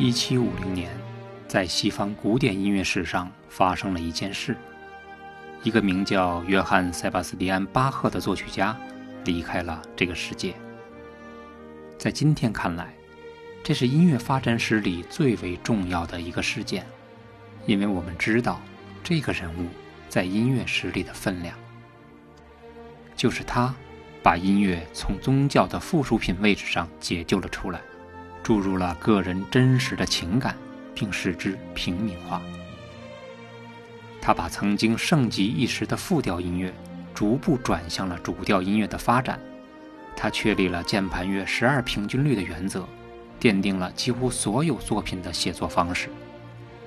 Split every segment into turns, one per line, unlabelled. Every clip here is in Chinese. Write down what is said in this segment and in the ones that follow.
一七五零年，在西方古典音乐史上发生了一件事：一个名叫约翰·塞巴斯蒂安·巴赫的作曲家离开了这个世界。在今天看来，这是音乐发展史里最为重要的一个事件，因为我们知道这个人物在音乐史里的分量。就是他，把音乐从宗教的附属品位置上解救了出来。注入了个人真实的情感，并使之平民化。他把曾经盛极一时的复调音乐，逐步转向了主调音乐的发展。他确立了键盘乐十二平均律的原则，奠定了几乎所有作品的写作方式，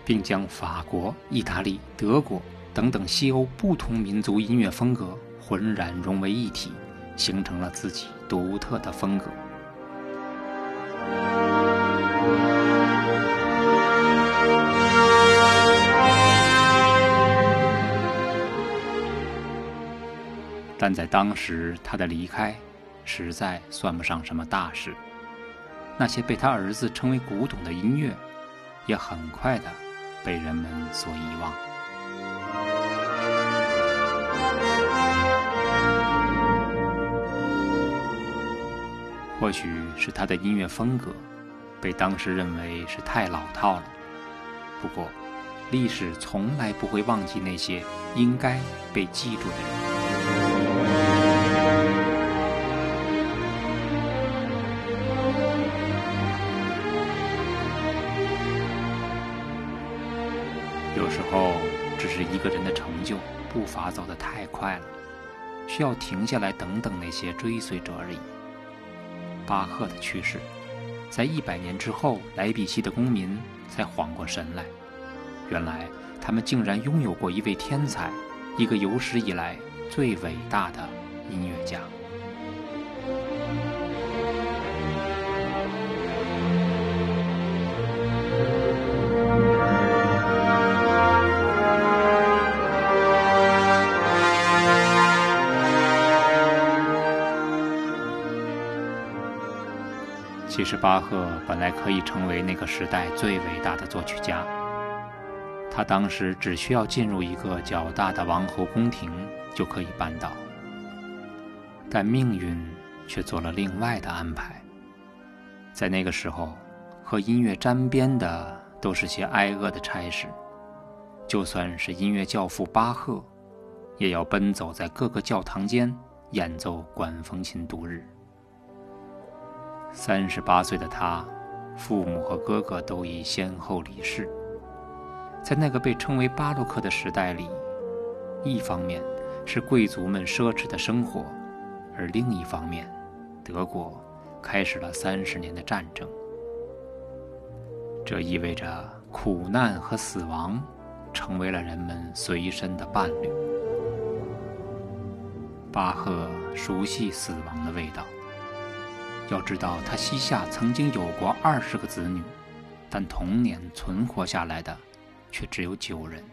并将法国、意大利、德国等等西欧不同民族音乐风格浑然融为一体，形成了自己独特的风格。但在当时，他的离开实在算不上什么大事。那些被他儿子称为古董的音乐，也很快的被人们所遗忘。或许是他的音乐风格被当时认为是太老套了。不过，历史从来不会忘记那些应该被记住的人。有时候，只是一个人的成就步伐走得太快了，需要停下来等等那些追随者而已。巴赫的去世，在一百年之后，莱比锡的公民才缓过神来，原来他们竟然拥有过一位天才，一个有史以来最伟大的音乐家。其实，巴赫本来可以成为那个时代最伟大的作曲家。他当时只需要进入一个较大的王侯宫廷就可以办到，但命运却做了另外的安排。在那个时候，和音乐沾边的都是些挨饿的差事，就算是音乐教父巴赫，也要奔走在各个教堂间演奏管风琴度日。三十八岁的他，父母和哥哥都已先后离世。在那个被称为巴洛克的时代里，一方面是贵族们奢侈的生活，而另一方面，德国开始了三十年的战争。这意味着苦难和死亡成为了人们随身的伴侣。巴赫熟悉死亡的味道。要知道，他膝下曾经有过二十个子女，但童年存活下来的却只有九人。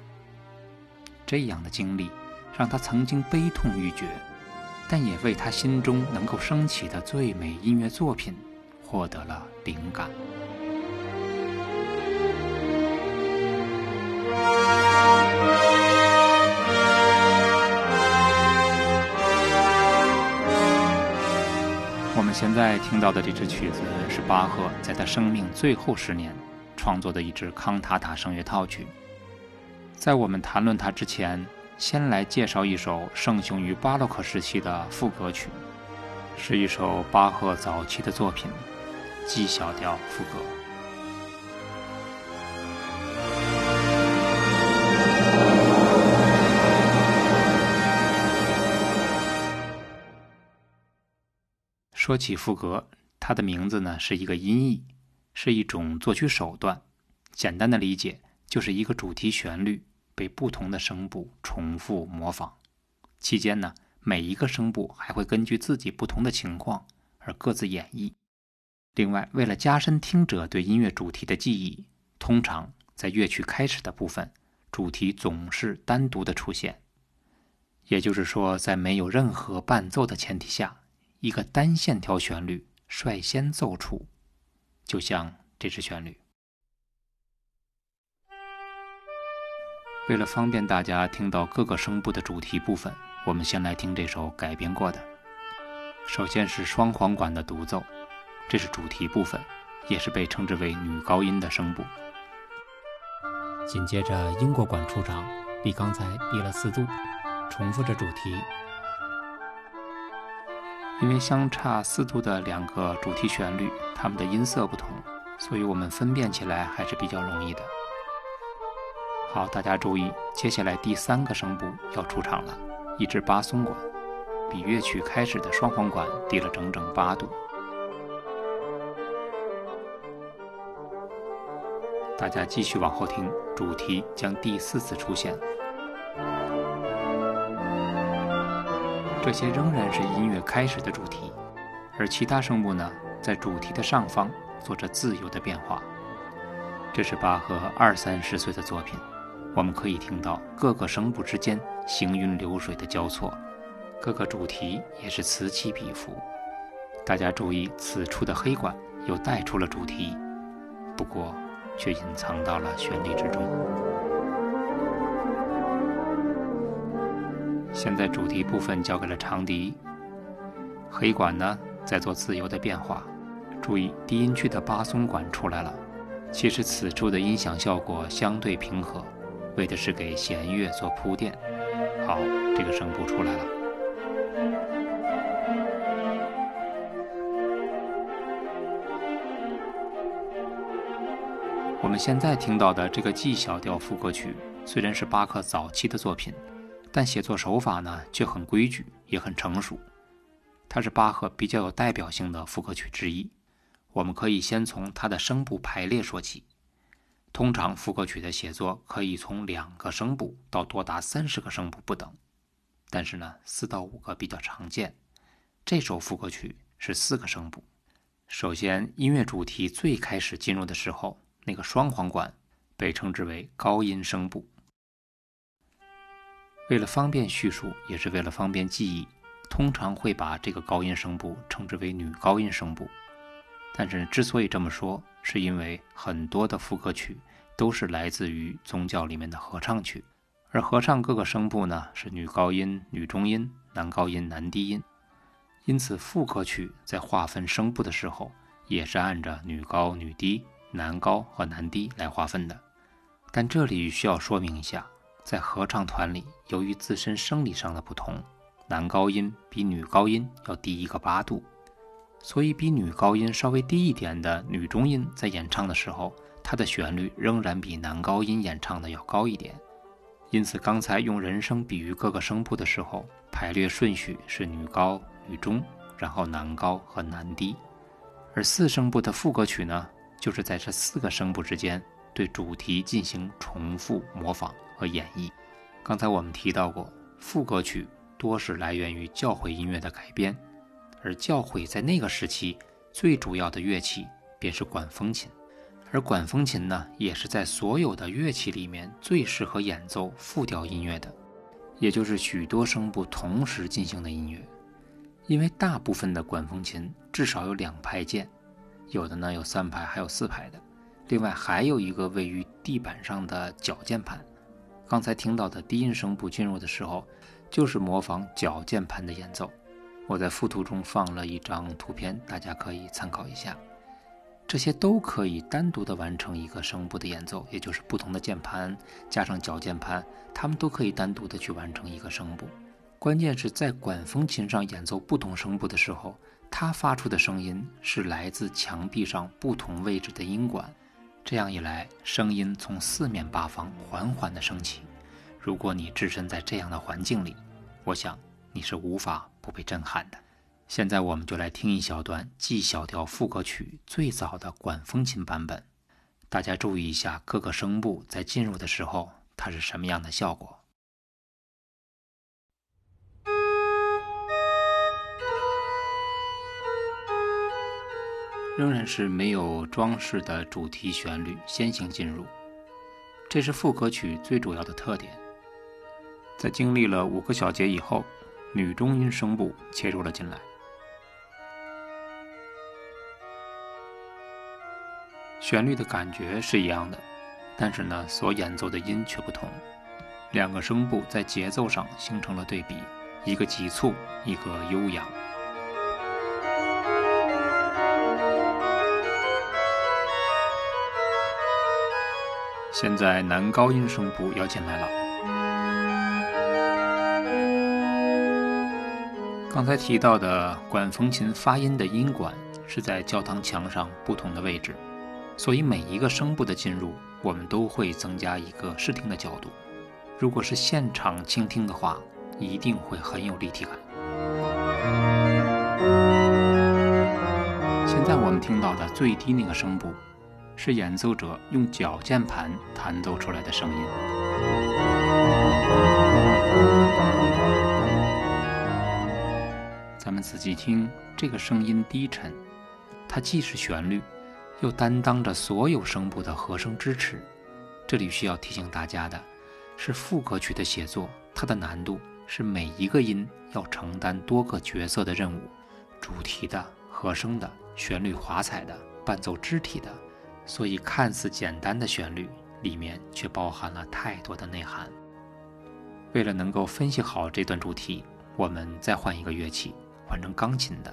这样的经历让他曾经悲痛欲绝，但也为他心中能够升起的最美音乐作品获得了灵感。在听到的这支曲子是巴赫在他生命最后十年创作的一支康塔塔声乐套曲。在我们谈论它之前，先来介绍一首盛行于巴洛克时期的副歌曲，是一首巴赫早期的作品—— G 小调副歌。说起赋格，它的名字呢是一个音译，是一种作曲手段。简单的理解，就是一个主题旋律被不同的声部重复模仿，期间呢，每一个声部还会根据自己不同的情况而各自演绎。另外，为了加深听者对音乐主题的记忆，通常在乐曲开始的部分，主题总是单独的出现。也就是说，在没有任何伴奏的前提下。一个单线条旋律率先奏出，就像这支旋律。为了方便大家听到各个声部的主题部分，我们先来听这首改编过的。首先是双簧管的独奏，这是主题部分，也是被称之为女高音的声部。紧接着英国管出场，比刚才低了四度，重复着主题，因为相差四度的两个主题旋律，它们的音色不同，所以我们分辨起来还是比较容易的。好，大家注意，接下来第三个声部要出场了，一支巴松管，比乐曲开始的双簧管低了整整八度。大家继续往后听，主题将第四次出现。这些仍然是音乐开始的主题，而其他声部呢，在主题的上方做着自由的变化。这是巴赫二三十岁的作品。我们可以听到各个声部之间行云流水的交错，各个主题也是此起彼伏。大家注意，此处的黑管又带出了主题，不过却隐藏到了旋律之中。现在主题部分交给了长笛，黑管呢在做自由的变化。注意低音区的巴松管出来了，其实此处的音响效果相对平和。为的是给弦乐做铺垫。好，这个声部出来了。我们现在听到的这个 G 小调副歌曲，虽然是巴克早期的作品，但写作手法呢却很规矩，也很成熟。它是巴赫比较有代表性的副歌曲之一。我们可以先从它的声部排列说起。通常副歌曲的写作可以从两个声部到多达三十个声部不等，但是呢，四到五个比较常见。这首副歌曲是四个声部。首先，音乐主题最开始进入的时候，那个双簧管被称之为高音声部。为了方便叙述，也是为了方便记忆，通常会把这个高音声部称之为女高音声部。但是之所以这么说，是因为很多的副歌曲都是来自于宗教里面的合唱曲，而合唱各个声部呢是女高音、女中音、男高音、男低音，因此副歌曲在划分声部的时候也是按着女高、女低、男高和男低来划分的。但这里需要说明一下，在合唱团里，由于自身生理上的不同，男高音比女高音要低一个八度。所以，比女高音稍微低一点的女中音在演唱的时候，它的旋律仍然比男高音演唱的要高一点。因此，刚才用人声比喻各个声部的时候，排列顺序是女高、女中，然后男高和男低。而四声部的副歌曲呢，就是在这四个声部之间对主题进行重复模仿和演绎。刚才我们提到过，副歌曲多是来源于教会音乐的改编。而教会在那个时期最主要的乐器便是管风琴，而管风琴呢，也是在所有的乐器里面最适合演奏复调音乐的，也就是许多声部同时进行的音乐。因为大部分的管风琴至少有两排键，有的呢有三排，还有四排的。另外还有一个位于地板上的脚键盘。刚才听到的低音声部进入的时候，就是模仿脚键盘的演奏。我在附图中放了一张图片，大家可以参考一下。这些都可以单独的完成一个声部的演奏，也就是不同的键盘加上脚键盘，它们都可以单独的去完成一个声部。关键是在管风琴上演奏不同声部的时候，它发出的声音是来自墙壁上不同位置的音管，这样一来，声音从四面八方缓缓地升起。如果你置身在这样的环境里，我想你是无法。不被震撼的。现在我们就来听一小段 G 小调副歌曲最早的管风琴版本。大家注意一下各个声部在进入的时候，它是什么样的效果。仍然是没有装饰的主题旋律先行进入，这是副歌曲最主要的特点。在经历了五个小节以后。女中音声部切入了进来，旋律的感觉是一样的，但是呢，所演奏的音却不同。两个声部在节奏上形成了对比，一个急促，一个悠扬。现在男高音声部要进来了。刚才提到的管风琴发音的音管是在教堂墙上不同的位置，所以每一个声部的进入，我们都会增加一个视听的角度。如果是现场倾听的话，一定会很有立体感。现在我们听到的最低那个声部。是演奏者用脚键盘弹奏出来的声音。咱们仔细听，这个声音低沉，它既是旋律，又担当着所有声部的和声支持。这里需要提醒大家的是，副歌曲的写作，它的难度是每一个音要承担多个角色的任务：主题的、和声的、旋律华彩的、伴奏肢体的。所以，看似简单的旋律里面却包含了太多的内涵。为了能够分析好这段主题，我们再换一个乐器，换成钢琴的。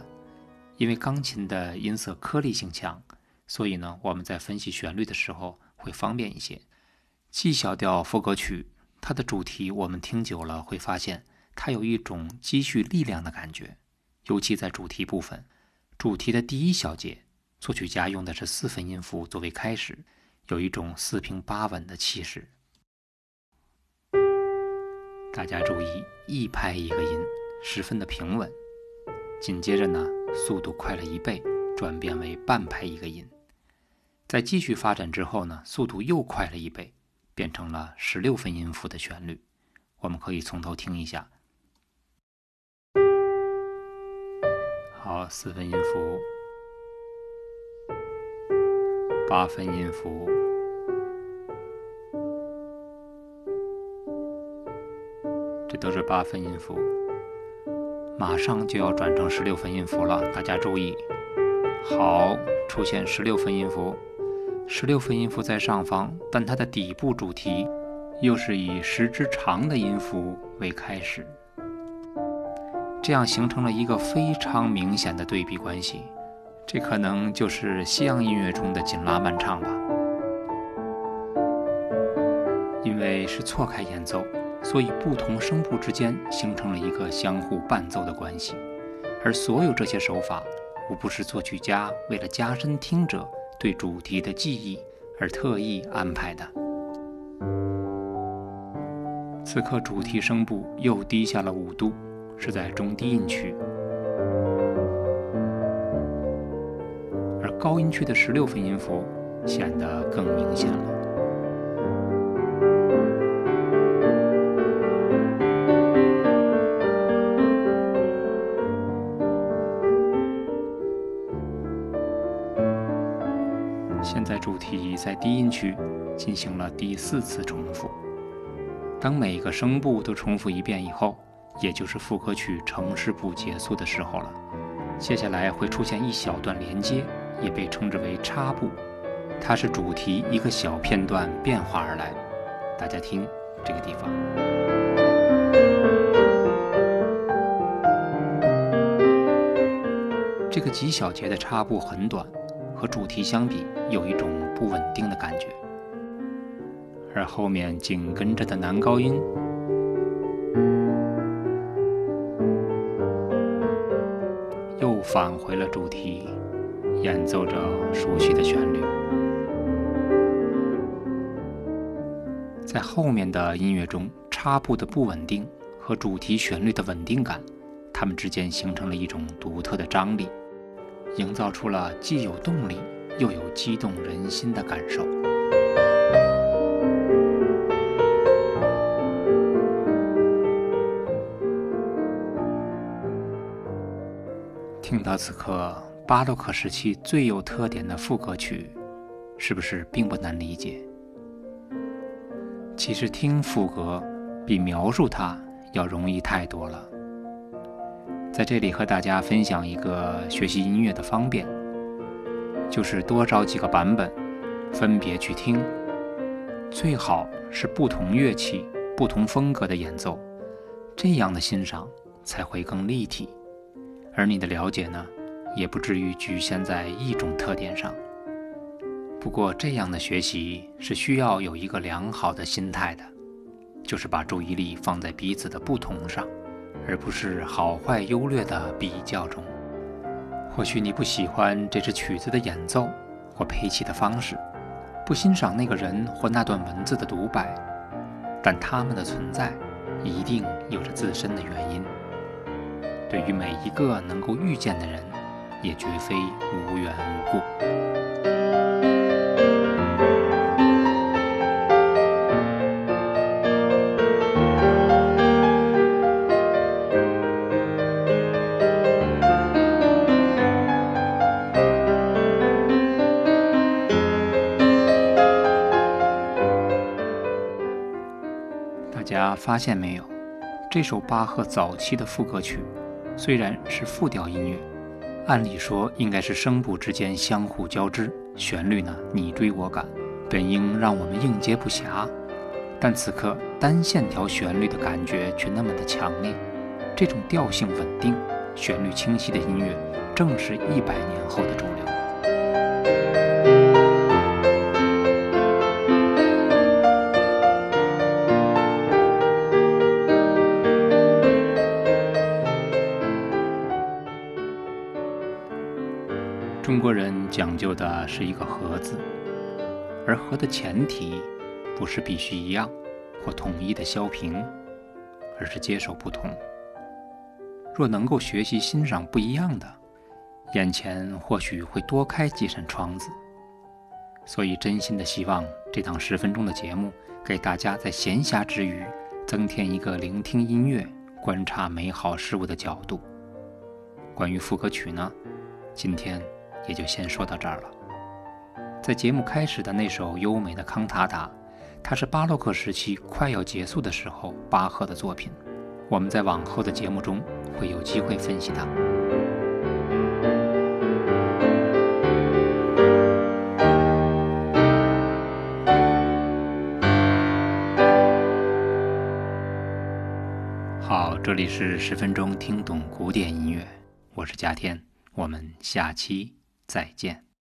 因为钢琴的音色颗粒性强，所以呢，我们在分析旋律的时候会方便一些。G 小调副歌曲，它的主题我们听久了会发现，它有一种积蓄力量的感觉，尤其在主题部分，主题的第一小节。作曲家用的是四分音符作为开始，有一种四平八稳的气势。大家注意，一拍一个音，十分的平稳。紧接着呢，速度快了一倍，转变为半拍一个音。在继续发展之后呢，速度又快了一倍，变成了十六分音符的旋律。我们可以从头听一下。好，四分音符。八分音符，这都是八分音符。马上就要转成十六分音符了，大家注意。好，出现十六分音符，十六分音符在上方，但它的底部主题又是以十支长的音符为开始，这样形成了一个非常明显的对比关系。这可能就是西洋音乐中的紧拉慢唱吧。因为是错开演奏，所以不同声部之间形成了一个相互伴奏的关系。而所有这些手法，无不是作曲家为了加深听者对主题的记忆而特意安排的。此刻主题声部又低下了五度，是在中低音区。高音区的十六分音符显得更明显了。现在主题在低音区进行了第四次重复。当每个声部都重复一遍以后，也就是副歌曲城市部结束的时候了。接下来会出现一小段连接。也被称之为插部，它是主题一个小片段变化而来。大家听这个地方，这个极小节的插部很短，和主题相比有一种不稳定的感觉。而后面紧跟着的男高音又返回了主题。演奏着熟悉的旋律，在后面的音乐中，插部的不稳定和主题旋律的稳定感，它们之间形成了一种独特的张力，营造出了既有动力又有激动人心的感受。听到此刻。巴洛克时期最有特点的副歌曲，是不是并不难理解？其实听副歌比描述它要容易太多了。在这里和大家分享一个学习音乐的方便，就是多找几个版本，分别去听，最好是不同乐器不同风格的演奏，这样的欣赏才会更立体，而你的了解呢，也不至于局限在一种特点上。不过，这样的学习是需要有一个良好的心态的，就是把注意力放在彼此的不同上，而不是好坏优劣的比较中。或许你不喜欢这支曲子的演奏或配器的方式。不欣赏那个人或那段文字的独白，但他们的存在一定有着自身的原因。对于每一个能够遇见的人，也绝非无缘无故。大家发现没有？这首巴赫早期的副歌曲，虽然是复调音乐，按理说应该是声部之间相互交织，旋律呢你追我赶，本应让我们应接不暇。但此刻单线条旋律的感觉却那么的强烈，这种调性稳定、旋律清晰的音乐，正是一百年后的主流。中国人讲究的是一个和字，而和的前提不是必须一样或统一的消平，而是接受不同。若能够学习欣赏不一样的，眼前或许会多开几扇窗子。所以，真心的希望这档十分钟的节目，给大家在闲暇之余增添一个聆听音乐、观察美好事物的角度。关于副歌曲呢，今天。也就先说到这儿了。在节目开始的那首优美的康塔塔，它是巴洛克时期快要结束的时候巴赫的作品。我们在往后的节目中会有机会分析它。好，这里是十分钟听懂古典音乐，我是嘉天，我们下期。再见。